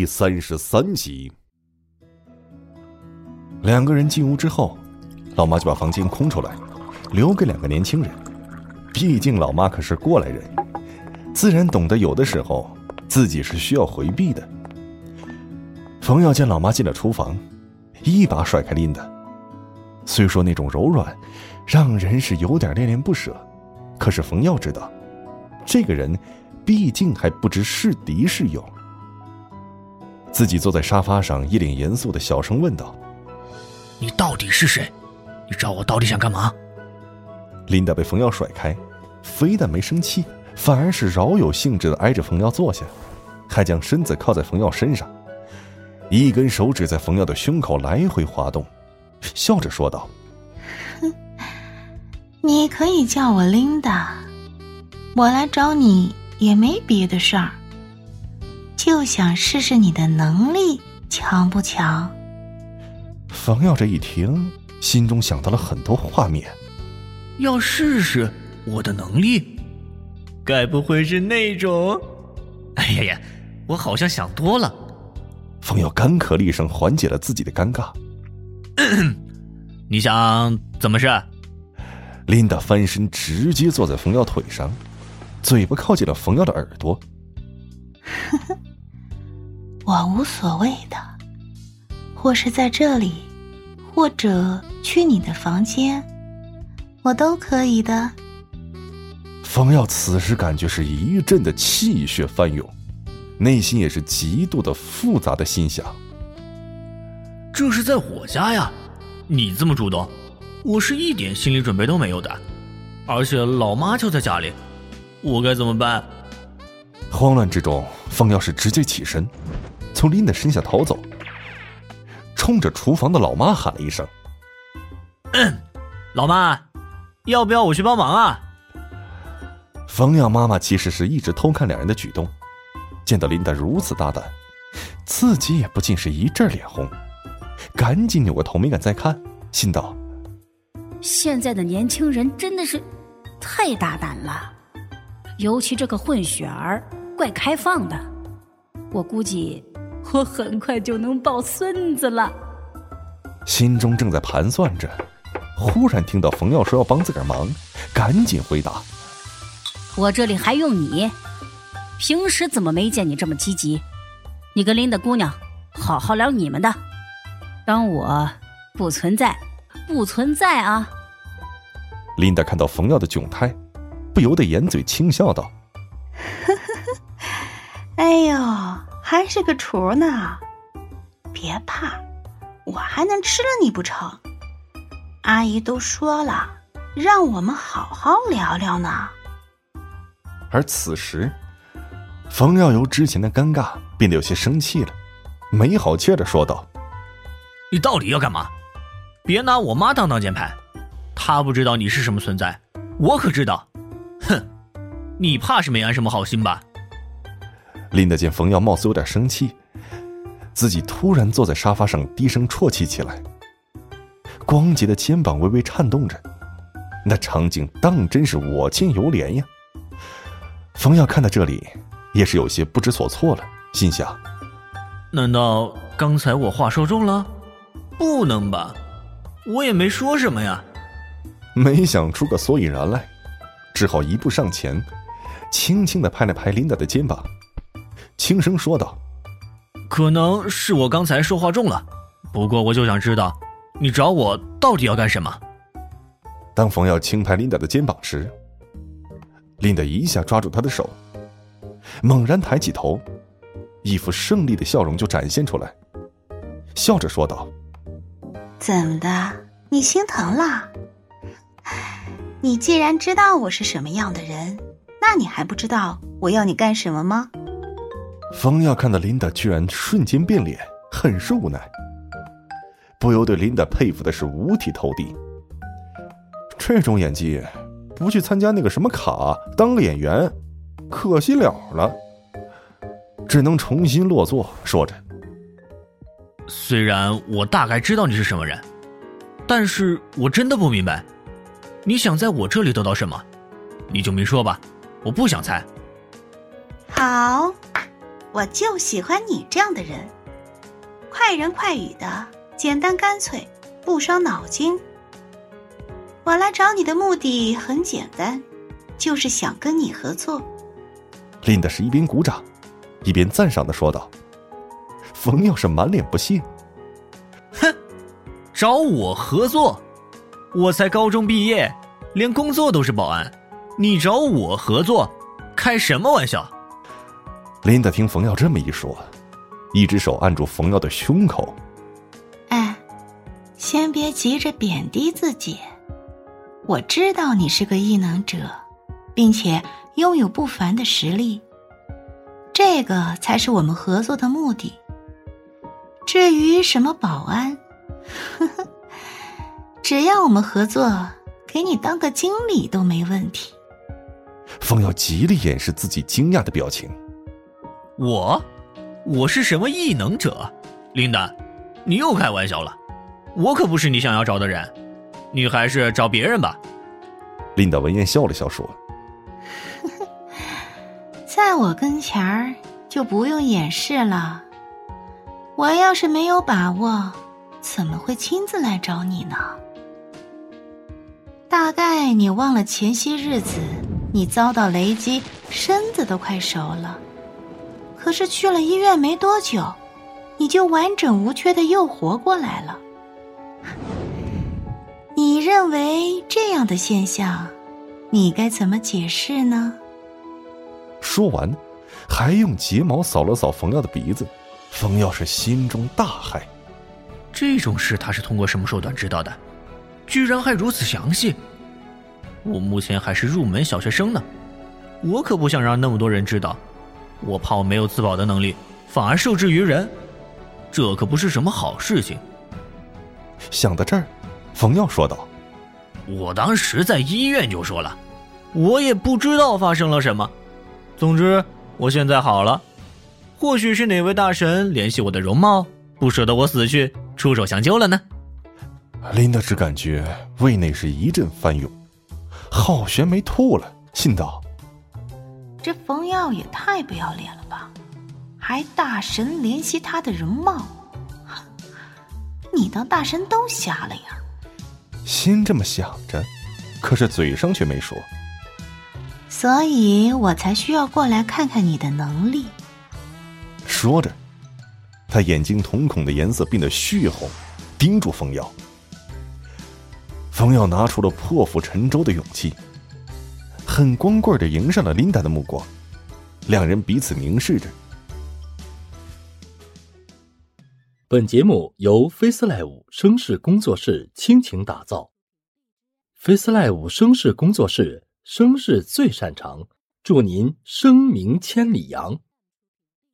第三十三集。两个人进屋之后，老妈就把房间空出来，留给两个年轻人。毕竟老妈可是过来人，自然懂得有的时候自己是需要回避的。冯耀见老妈进了厨房，一把甩开琳达。虽说那种柔软，让人是有点恋恋不舍，可是冯耀知道，这个人毕竟还不知是敌是友。自己坐在沙发上，一脸严肃的小声问道：“你到底是谁？你找我到底想干嘛？”琳达被冯耀甩开，非但没生气，反而是饶有兴致的挨着冯耀坐下，还将身子靠在冯耀身上，一根手指在冯耀的胸口来回滑动，笑着说道：“哼，你可以叫我琳达，我来找你也没别的事儿。”就想试试你的能力强不强？冯耀这一听，心中想到了很多画面。要试试我的能力？该不会是那种……哎呀呀，我好像想多了。冯耀干咳了一声，缓解了自己的尴尬。你想怎么试？琳达翻身直接坐在冯耀腿上，嘴巴靠近了冯耀的耳朵。呵呵。我无所谓的，或是在这里，或者去你的房间，我都可以的。方耀此时感觉是一阵的气血翻涌，内心也是极度的复杂的心想：这是在我家呀，你这么主动，我是一点心理准备都没有的，而且老妈就在家里，我该怎么办？慌乱之中，方耀是直接起身。从琳达身下逃走，冲着厨房的老妈喊了一声：“嗯老妈，要不要我去帮忙啊？”冯耀妈妈其实是一直偷看两人的举动，见到琳达如此大胆，自己也不禁是一阵脸红，赶紧扭过头没敢再看，心道：“现在的年轻人真的是太大胆了，尤其这个混血儿，怪开放的，我估计。”我很快就能抱孙子了，心中正在盘算着，忽然听到冯耀说要帮自个儿忙，赶紧回答：“我这里还用你？平时怎么没见你这么积极？你跟琳达姑娘好好聊你们的，当我不存在，不存在啊！”琳达看到冯耀的窘态，不由得掩嘴轻笑道：“呵呵呵，哎呦！”还是个雏呢，别怕，我还能吃了你不成？阿姨都说了，让我们好好聊聊呢。而此时，冯耀由之前的尴尬变得有些生气了，没好气的说道：“你到底要干嘛？别拿我妈当挡箭牌，她不知道你是什么存在，我可知道。哼，你怕是没安什么好心吧？”琳达见冯耀貌似有点生气，自己突然坐在沙发上低声啜泣起来，光洁的肩膀微微颤动着，那场景当真是我见犹怜呀。冯耀看到这里，也是有些不知所措了，心想：难道刚才我话说重了？不能吧，我也没说什么呀。没想出个所以然来，只好一步上前，轻轻的拍了拍琳达的肩膀。轻声说道：“可能是我刚才说话重了，不过我就想知道，你找我到底要干什么？”当冯耀轻拍琳达的肩膀时，琳达一下抓住他的手，猛然抬起头，一副胜利的笑容就展现出来，笑着说道：“怎么的？你心疼了？你既然知道我是什么样的人，那你还不知道我要你干什么吗？”冯耀看到琳达居然瞬间变脸，很是无奈，不由对琳达佩服的是五体投地。这种演技，不去参加那个什么卡当个演员，可惜了了。只能重新落座，说着：“虽然我大概知道你是什么人，但是我真的不明白，你想在我这里得到什么？你就明说吧，我不想猜。”好。我就喜欢你这样的人，快人快语的，简单干脆，不伤脑筋。我来找你的目的很简单，就是想跟你合作。林的是一边鼓掌，一边赞赏的说道。冯耀是满脸不屑，哼，找我合作？我才高中毕业，连工作都是保安，你找我合作？开什么玩笑！琳达听冯耀这么一说，一只手按住冯耀的胸口。哎，先别急着贬低自己。我知道你是个异能者，并且拥有不凡的实力，这个才是我们合作的目的。至于什么保安，呵呵，只要我们合作，给你当个经理都没问题。冯耀极力掩饰自己惊讶的表情。我，我是什么异能者？琳达，你又开玩笑了。我可不是你想要找的人，你还是找别人吧。琳达闻言笑了笑说：“在我跟前儿就不用掩饰了。我要是没有把握，怎么会亲自来找你呢？大概你忘了前些日子你遭到雷击，身子都快熟了。”可是去了医院没多久，你就完整无缺的又活过来了。你认为这样的现象，你该怎么解释呢？说完，还用睫毛扫了扫冯耀的鼻子。冯耀是心中大骇，这种事他是通过什么手段知道的？居然还如此详细！我目前还是入门小学生呢，我可不想让那么多人知道。我怕我没有自保的能力，反而受制于人，这可不是什么好事情。想到这儿，冯耀说道：“我当时在医院就说了，我也不知道发生了什么。总之，我现在好了。或许是哪位大神联系我的容貌，不舍得我死去，出手相救了呢？”林德只感觉胃内是一阵翻涌，好悬没吐了，心道。这冯耀也太不要脸了吧！还大神怜惜他的容貌，你当大神都瞎了呀？心这么想着，可是嘴上却没说。所以我才需要过来看看你的能力。说着，他眼睛瞳孔的颜色变得血红，盯住冯耀。冯耀拿出了破釜沉舟的勇气。很光棍的迎上了琳达的目光，两人彼此凝视着。本节目由 FaceLive 声势工作室倾情打造，FaceLive 声势工作室声势最擅长，祝您声名千里扬。